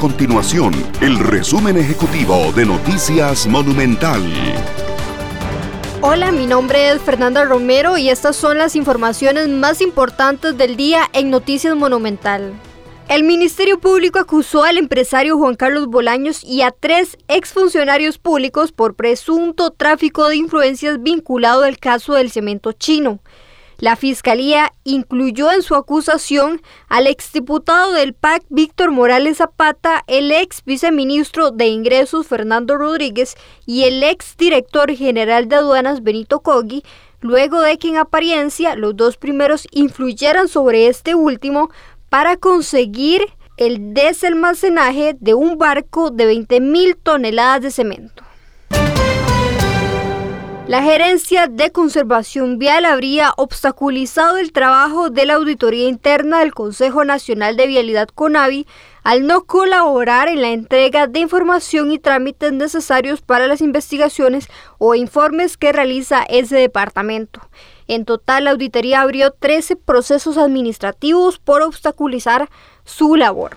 continuación el resumen ejecutivo de Noticias Monumental. Hola, mi nombre es Fernanda Romero y estas son las informaciones más importantes del día en Noticias Monumental. El Ministerio Público acusó al empresario Juan Carlos Bolaños y a tres exfuncionarios públicos por presunto tráfico de influencias vinculado al caso del cemento chino. La fiscalía incluyó en su acusación al exdiputado del PAC Víctor Morales Zapata, el ex viceministro de Ingresos Fernando Rodríguez y el ex director general de aduanas Benito Cogui, luego de que en apariencia los dos primeros influyeran sobre este último para conseguir el desalmacenaje de un barco de 20.000 toneladas de cemento. La gerencia de conservación vial habría obstaculizado el trabajo de la auditoría interna del Consejo Nacional de Vialidad CONAVI al no colaborar en la entrega de información y trámites necesarios para las investigaciones o informes que realiza ese departamento. En total, la auditoría abrió 13 procesos administrativos por obstaculizar su labor.